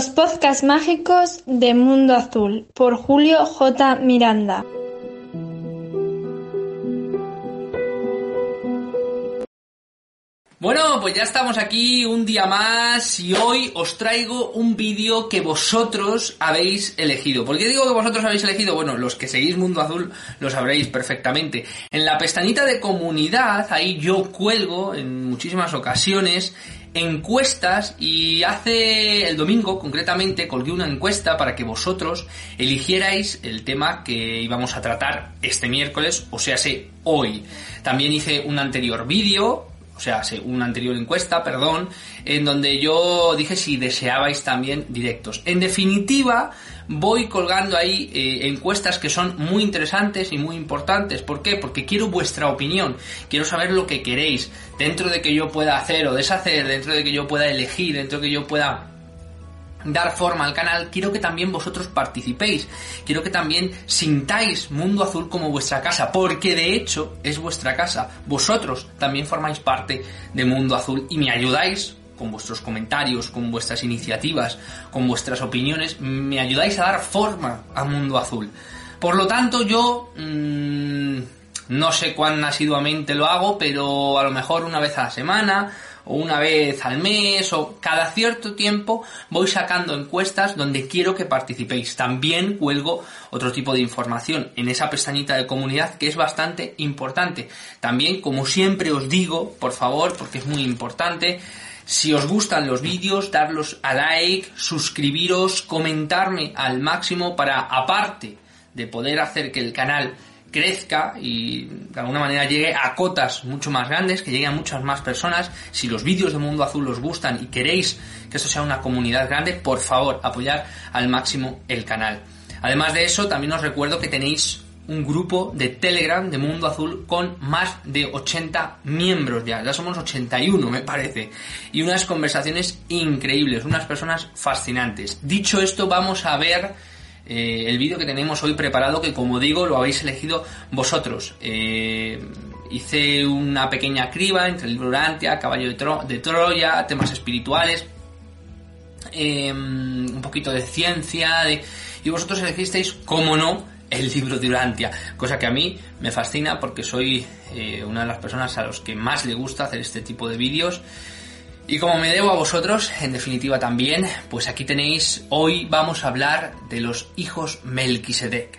Los podcasts mágicos de Mundo Azul por Julio J. Miranda. Bueno, pues ya estamos aquí un día más y hoy os traigo un vídeo que vosotros habéis elegido. ¿Por qué digo que vosotros habéis elegido? Bueno, los que seguís Mundo Azul lo sabréis perfectamente. En la pestañita de comunidad, ahí yo cuelgo en muchísimas ocasiones encuestas y hace el domingo concretamente colgué una encuesta para que vosotros eligierais el tema que íbamos a tratar este miércoles, o sea, sé hoy. También hice un anterior vídeo o sea, una anterior encuesta, perdón, en donde yo dije si deseabais también directos. En definitiva, voy colgando ahí eh, encuestas que son muy interesantes y muy importantes. ¿Por qué? Porque quiero vuestra opinión, quiero saber lo que queréis, dentro de que yo pueda hacer o deshacer, dentro de que yo pueda elegir, dentro de que yo pueda dar forma al canal, quiero que también vosotros participéis, quiero que también sintáis Mundo Azul como vuestra casa, porque de hecho es vuestra casa, vosotros también formáis parte de Mundo Azul y me ayudáis con vuestros comentarios, con vuestras iniciativas, con vuestras opiniones, me ayudáis a dar forma a Mundo Azul. Por lo tanto, yo mmm, no sé cuán asiduamente lo hago, pero a lo mejor una vez a la semana, o una vez al mes o cada cierto tiempo voy sacando encuestas donde quiero que participéis. También cuelgo otro tipo de información en esa pestañita de comunidad que es bastante importante. También, como siempre os digo, por favor, porque es muy importante, si os gustan los vídeos, darlos a like, suscribiros, comentarme al máximo para, aparte de poder hacer que el canal crezca y de alguna manera llegue a cotas mucho más grandes, que llegue a muchas más personas. Si los vídeos de Mundo Azul os gustan y queréis que esto sea una comunidad grande, por favor, apoyar al máximo el canal. Además de eso, también os recuerdo que tenéis un grupo de Telegram de Mundo Azul con más de 80 miembros ya, ya somos 81 me parece, y unas conversaciones increíbles, unas personas fascinantes. Dicho esto, vamos a ver eh, el vídeo que tenemos hoy preparado, que como digo, lo habéis elegido vosotros. Eh, hice una pequeña criba entre el libro Caballo de, Troya, temas espirituales, eh, un poquito de ciencia, y vosotros elegisteis, como no, el libro de Urantia, cosa que a mí me fascina porque soy una de las personas a los que más le gusta hacer este tipo de vídeos. Y como me debo a vosotros, en definitiva también, pues aquí tenéis, hoy vamos a hablar de los hijos Melquisedec.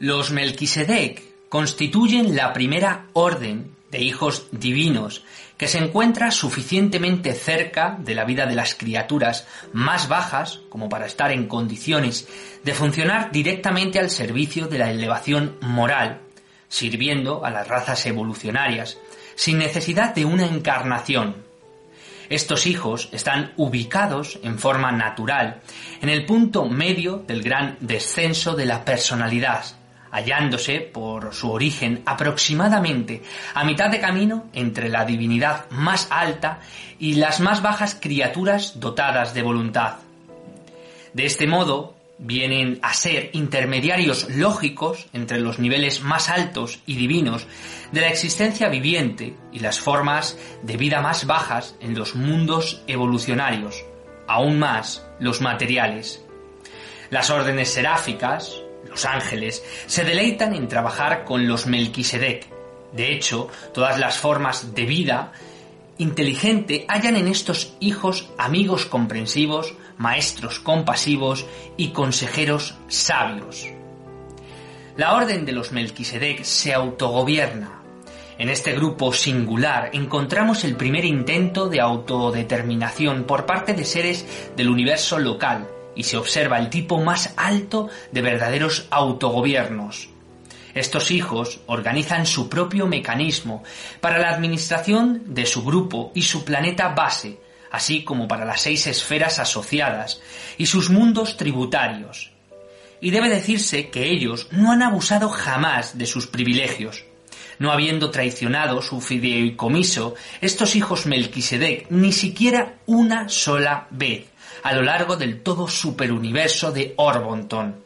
Los Melquisedec constituyen la primera orden de hijos divinos que se encuentra suficientemente cerca de la vida de las criaturas más bajas como para estar en condiciones de funcionar directamente al servicio de la elevación moral, sirviendo a las razas evolucionarias, sin necesidad de una encarnación. Estos hijos están ubicados en forma natural en el punto medio del gran descenso de la personalidad, hallándose por su origen aproximadamente a mitad de camino entre la divinidad más alta y las más bajas criaturas dotadas de voluntad. De este modo, vienen a ser intermediarios lógicos entre los niveles más altos y divinos de la existencia viviente y las formas de vida más bajas en los mundos evolucionarios, aún más los materiales. Las órdenes seráficas, los ángeles, se deleitan en trabajar con los Melquisedec. De hecho, todas las formas de vida inteligente hallan en estos hijos amigos comprensivos, maestros compasivos y consejeros sabios. La orden de los Melquisedec se autogobierna. En este grupo singular encontramos el primer intento de autodeterminación por parte de seres del universo local y se observa el tipo más alto de verdaderos autogobiernos, estos hijos organizan su propio mecanismo para la administración de su grupo y su planeta base, así como para las seis esferas asociadas y sus mundos tributarios. Y debe decirse que ellos no han abusado jamás de sus privilegios. No habiendo traicionado su fideicomiso, estos hijos Melquisedec ni siquiera una sola vez a lo largo del todo superuniverso de Orbonton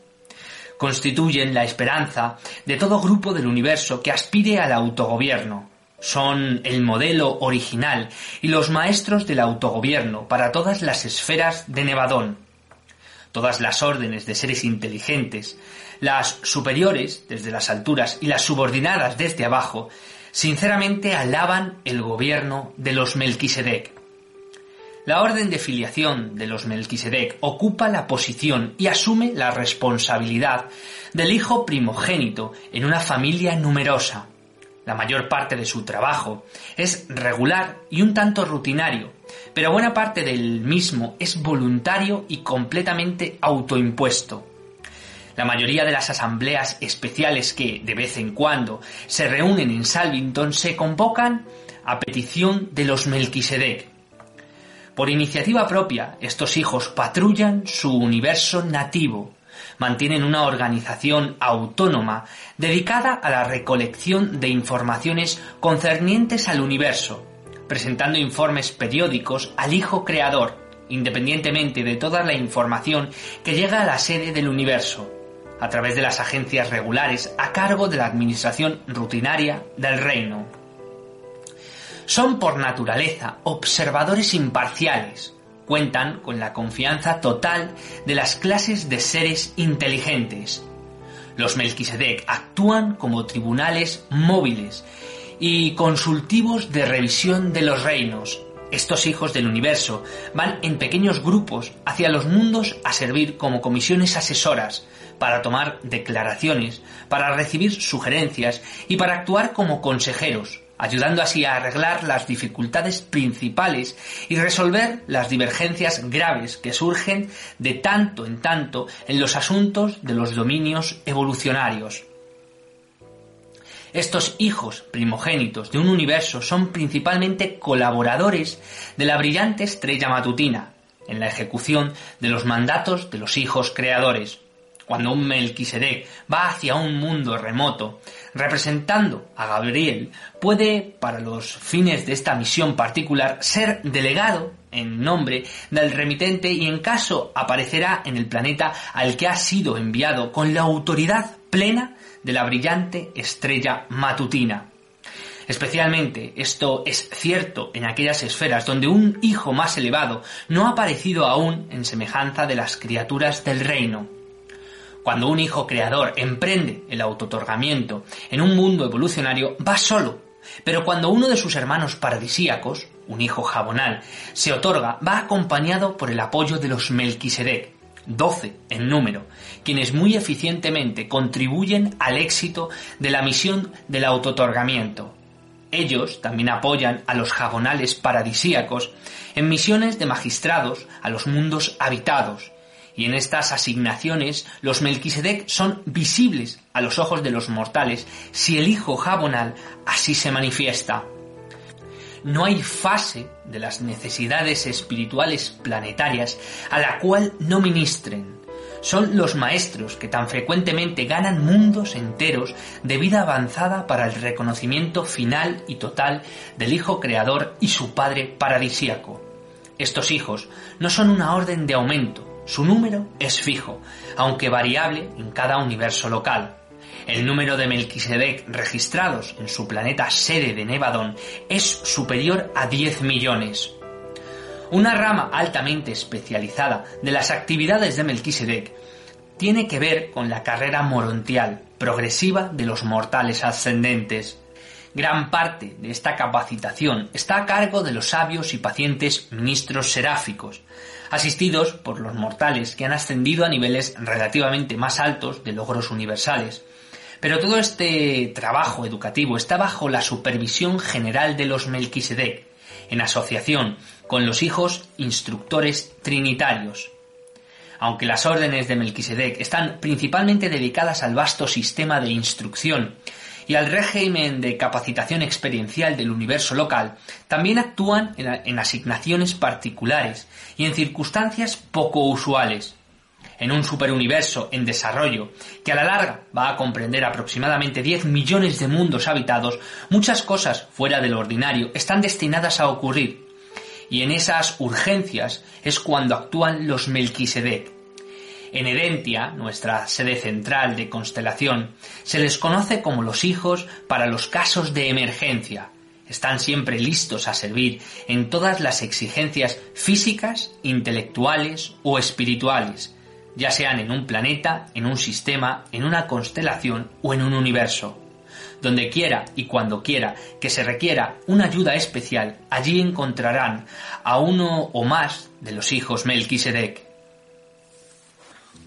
constituyen la esperanza de todo grupo del universo que aspire al autogobierno. son el modelo original y los maestros del autogobierno para todas las esferas de Nevadón. Todas las órdenes de seres inteligentes, las superiores desde las alturas y las subordinadas desde abajo, sinceramente alaban el gobierno de los Melquisedec. La orden de filiación de los Melquisedec ocupa la posición y asume la responsabilidad del hijo primogénito en una familia numerosa. La mayor parte de su trabajo es regular y un tanto rutinario, pero buena parte del mismo es voluntario y completamente autoimpuesto. La mayoría de las asambleas especiales que, de vez en cuando, se reúnen en Salvington se convocan a petición de los Melquisedec. Por iniciativa propia, estos hijos patrullan su universo nativo, mantienen una organización autónoma dedicada a la recolección de informaciones concernientes al universo, presentando informes periódicos al Hijo Creador, independientemente de toda la información que llega a la sede del universo, a través de las agencias regulares a cargo de la administración rutinaria del reino. Son por naturaleza observadores imparciales, cuentan con la confianza total de las clases de seres inteligentes. Los Melquisedec actúan como tribunales móviles y consultivos de revisión de los reinos. Estos hijos del universo van en pequeños grupos hacia los mundos a servir como comisiones asesoras, para tomar declaraciones, para recibir sugerencias y para actuar como consejeros, ayudando así a arreglar las dificultades principales y resolver las divergencias graves que surgen de tanto en tanto en los asuntos de los dominios evolucionarios. Estos hijos primogénitos de un universo son principalmente colaboradores de la brillante estrella matutina en la ejecución de los mandatos de los hijos creadores, cuando un Melquisedec va hacia un mundo remoto, representando a Gabriel, puede, para los fines de esta misión particular, ser delegado en nombre del remitente y en caso aparecerá en el planeta al que ha sido enviado con la autoridad plena de la brillante estrella matutina. Especialmente esto es cierto en aquellas esferas donde un hijo más elevado no ha aparecido aún en semejanza de las criaturas del reino. Cuando un hijo creador emprende el autotorgamiento en un mundo evolucionario, va solo. Pero cuando uno de sus hermanos paradisíacos, un hijo jabonal, se otorga, va acompañado por el apoyo de los Melquisedec, doce en número, quienes muy eficientemente contribuyen al éxito de la misión del autotorgamiento. Ellos también apoyan a los jabonales paradisíacos en misiones de magistrados a los mundos habitados, y en estas asignaciones los Melquisedec son visibles a los ojos de los mortales si el Hijo Jabonal así se manifiesta. No hay fase de las necesidades espirituales planetarias a la cual no ministren. Son los maestros que tan frecuentemente ganan mundos enteros de vida avanzada para el reconocimiento final y total del Hijo Creador y su Padre paradisíaco. Estos hijos no son una orden de aumento, su número es fijo, aunque variable en cada universo local. El número de Melquisedec registrados en su planeta sede de Nevadón es superior a 10 millones. Una rama altamente especializada de las actividades de Melquisedec tiene que ver con la carrera morontial progresiva de los mortales ascendentes. Gran parte de esta capacitación está a cargo de los sabios y pacientes ministros seráficos, asistidos por los mortales que han ascendido a niveles relativamente más altos de logros universales. Pero todo este trabajo educativo está bajo la supervisión general de los Melquisedec, en asociación con los hijos instructores trinitarios. Aunque las órdenes de Melquisedec están principalmente dedicadas al vasto sistema de instrucción y al régimen de capacitación experiencial del universo local, también actúan en, asignaciones particulares y en circunstancias poco usuales. En un superuniverso en desarrollo, que a la larga va a comprender aproximadamente 10 millones de mundos habitados, muchas cosas fuera de lo ordinario están destinadas a ocurrir. Y en esas urgencias es cuando actúan los Melquisedec, en Edentia, nuestra sede central de constelación, se les conoce como los hijos para los casos de emergencia, están siempre listos a servir en todas las exigencias físicas, intelectuales o espirituales, ya sean en un planeta, en un sistema, en una constelación o en un universo. Donde quiera y cuando quiera que se requiera una ayuda especial, allí encontrarán a uno o más de los hijos Melquisedec.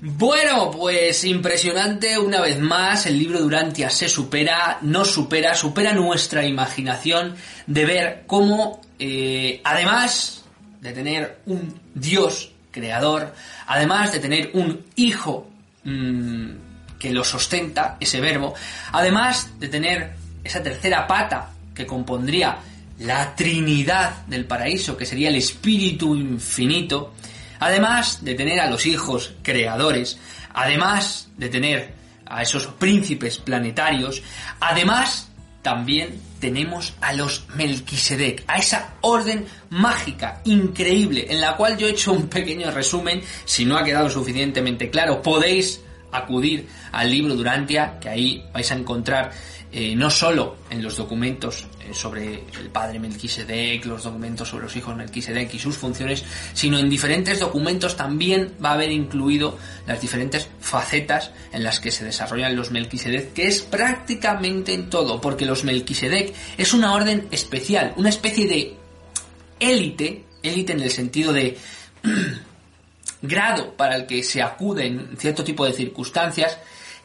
Bueno, pues impresionante una vez más, el libro Durantia se supera, nos supera, supera nuestra imaginación de ver cómo, eh, además de tener un Dios creador, además de tener un hijo mmm, que lo sustenta, ese verbo, además de tener esa tercera pata que compondría la Trinidad del paraíso, que sería el Espíritu infinito, Además de tener a los hijos creadores, además de tener a esos príncipes planetarios, además también tenemos a los Melquisedec, a esa orden mágica, increíble, en la cual yo he hecho un pequeño resumen, si no ha quedado suficientemente claro, podéis acudir al libro Durantia, que ahí vais a encontrar eh, no solo en los documentos eh, sobre el padre Melquisedec, los documentos sobre los hijos Melquisedec y sus funciones, sino en diferentes documentos también va a haber incluido las diferentes facetas en las que se desarrollan los Melquisedec, que es prácticamente en todo, porque los Melquisedec es una orden especial, una especie de élite, élite en el sentido de grado para el que se acude en cierto tipo de circunstancias,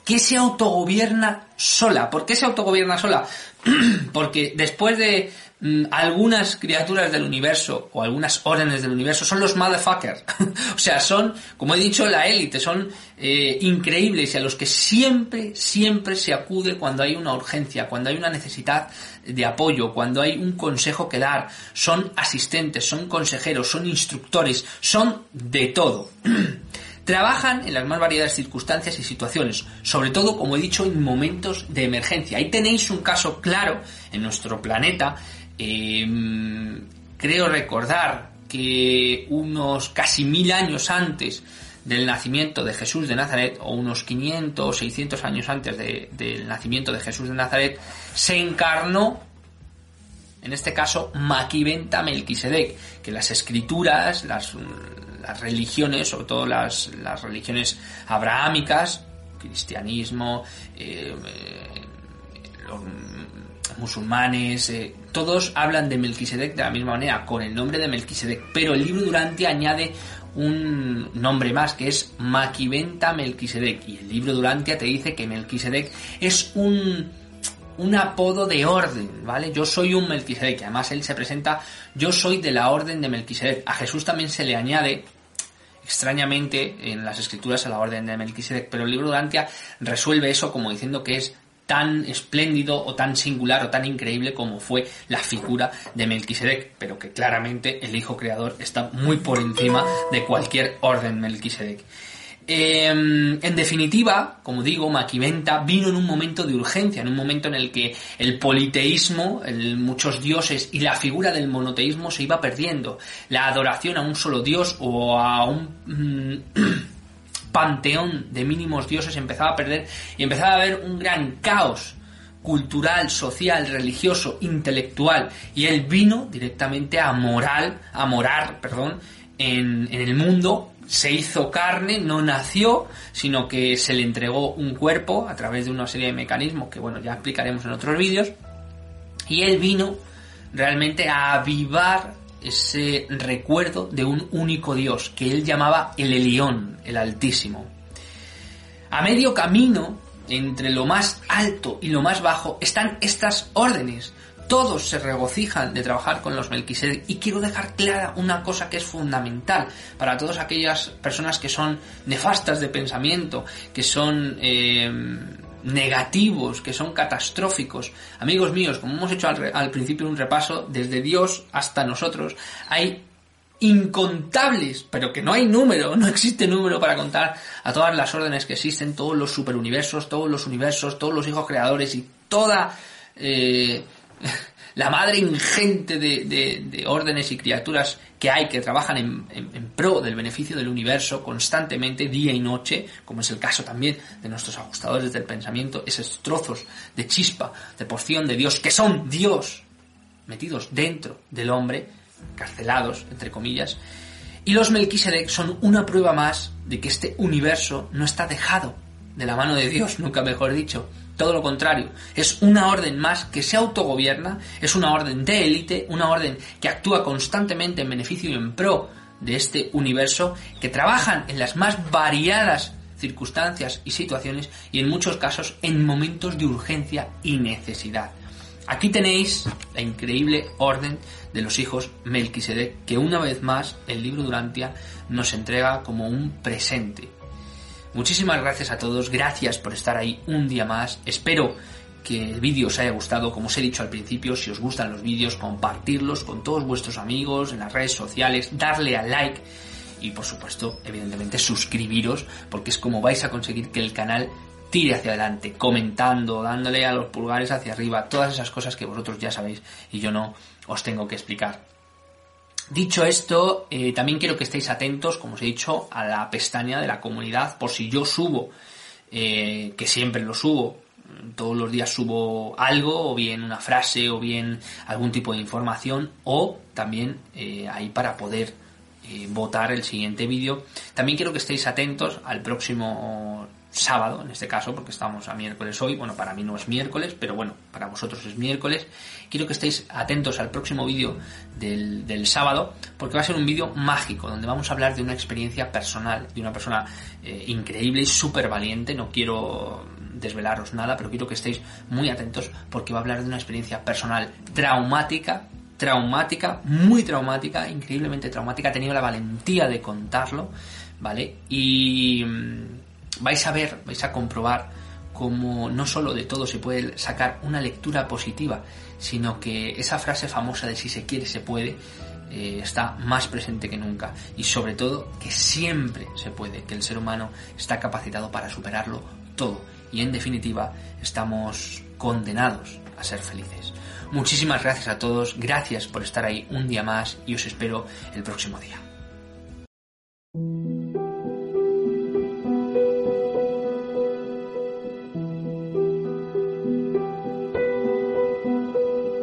que se autogobierna sola. ¿Por qué se autogobierna sola? Porque después de mm, algunas criaturas del universo o algunas órdenes del universo son los motherfuckers. o sea, son, como he dicho, la élite, son eh, increíbles y a los que siempre, siempre se acude cuando hay una urgencia, cuando hay una necesidad de apoyo, cuando hay un consejo que dar. Son asistentes, son consejeros, son instructores, son de todo. Trabajan en las más variadas circunstancias y situaciones, sobre todo, como he dicho, en momentos de emergencia. Ahí tenéis un caso claro en nuestro planeta. Em, creo recordar que unos casi mil años antes del nacimiento de Jesús de Nazaret, o unos 500 o 600 años antes del nacimiento de Jesús de Nazaret, se encarnó en este caso Maquiventa Melquisedec, que las escrituras, las, las religiones, sobre todo las, las religiones abrahámicas, cristianismo, eh, eh, los musulmanes, eh, todos hablan de Melquisedec de la misma manera, con el nombre de Melquisedec, pero el libro Durante añade un nombre más que es Maquiventa Melquisedec y el libro Durantia te dice que Melquisedec es un un apodo de orden, ¿vale? Yo soy un Melquisedec, además él se presenta, yo soy de la orden de Melquisedec. A Jesús también se le añade, extrañamente, en las escrituras a la orden de Melquisedec, pero el libro de Antia resuelve eso como diciendo que es tan espléndido o tan singular o tan increíble como fue la figura de Melquisedec, pero que claramente el Hijo Creador está muy por encima de cualquier orden Melquisedec. Em, en definitiva, como digo, Maquiventa vino en un momento de urgencia, en un momento en el que el politeísmo, muchos dioses y la figura del monoteísmo se iba perdiendo. La adoración a un solo dios o a un mm, panteón de mínimos dioses empezaba a perder y empezaba a haber un gran caos cultural, social, religioso, intelectual y él vino directamente a moral, a morar, perdón, en, en el mundo se hizo carne, no nació, sino que se le entregó un cuerpo a través de una serie de mecanismos que, bueno, ya explicaremos en otros vídeos. Y él vino realmente a avivar ese recuerdo de un único Dios, que él llamaba el Elión, el Altísimo. A medio camino, entre lo más alto y lo más bajo, están estas órdenes, todos se regocijan de trabajar con los Melquisedec y quiero dejar clara una cosa que es fundamental para todas aquellas personas que son nefastas de pensamiento, que son eh, negativos, que son catastróficos. Amigos míos, como hemos hecho al, principio un repaso, desde Dios hasta nosotros, hay incontables, pero que no hay número, no existe número para contar a todas las órdenes que existen, todos los superuniversos, todos los universos, todos los hijos creadores y toda eh, la madre ingente de, órdenes y criaturas que hay que trabajan en, pro del beneficio del universo constantemente, día y noche, como es el caso también de nuestros ajustadores del pensamiento, esos trozos de chispa, de porción de Dios, que son Dios, metidos dentro del hombre, carcelados, entre comillas, y los Melquisedec son una prueba más de que este universo no está dejado de la mano de Dios, nunca mejor dicho. Todo lo contrario, es una orden más que se autogobierna, es una orden de élite, una orden que actúa constantemente en beneficio y en pro de este universo, que trabajan en las más variadas circunstancias y situaciones y en muchos casos en momentos de urgencia y necesidad. Aquí tenéis la increíble orden de los hijos Melquisedec, que una vez más el libro Durantia nos entrega como un presente. Muchísimas gracias a todos, gracias por estar ahí un día más. Espero que el vídeo os haya gustado, como os he dicho al principio, si os gustan los vídeos, compartirlos con todos vuestros amigos en las redes sociales, darle al like y por supuesto, evidentemente, suscribiros, porque es como vais a conseguir que el canal tire hacia adelante, comentando, dándole a los pulgares hacia arriba, todas esas cosas que vosotros ya sabéis y yo no os tengo que explicar. Dicho esto, eh, también quiero que estéis atentos, como os he dicho, a la pestaña de la comunidad, por si yo subo, eh, que siempre lo subo, todos los días subo algo, o bien una frase, o bien algún tipo de información, o también eh, ahí para poder votar el siguiente vídeo. También quiero que estéis atentos al próximo sábado, en este caso, porque estamos a miércoles hoy. Bueno, para mí no es miércoles, pero bueno, para vosotros es miércoles. Quiero que estéis atentos al próximo vídeo del, sábado, porque va a ser un vídeo mágico, donde vamos a hablar de una experiencia personal, de una persona eh, increíble y súper valiente. No quiero desvelaros nada, pero quiero que estéis muy atentos, porque va a hablar de una experiencia personal traumática, traumática, muy traumática, increíblemente traumática. He tenido la valentía de contarlo, ¿vale? Y mm, vais a ver, vais a comprobar cómo no solo de todo se puede sacar una lectura positiva, sino que esa frase famosa de si se quiere se puede eh, está más presente que nunca y sobre todo que siempre se puede, que el ser humano está capacitado para superarlo todo y en definitiva estamos condenados a ser felices. Muchísimas gracias a todos, gracias por estar ahí un día más y os espero el próximo día.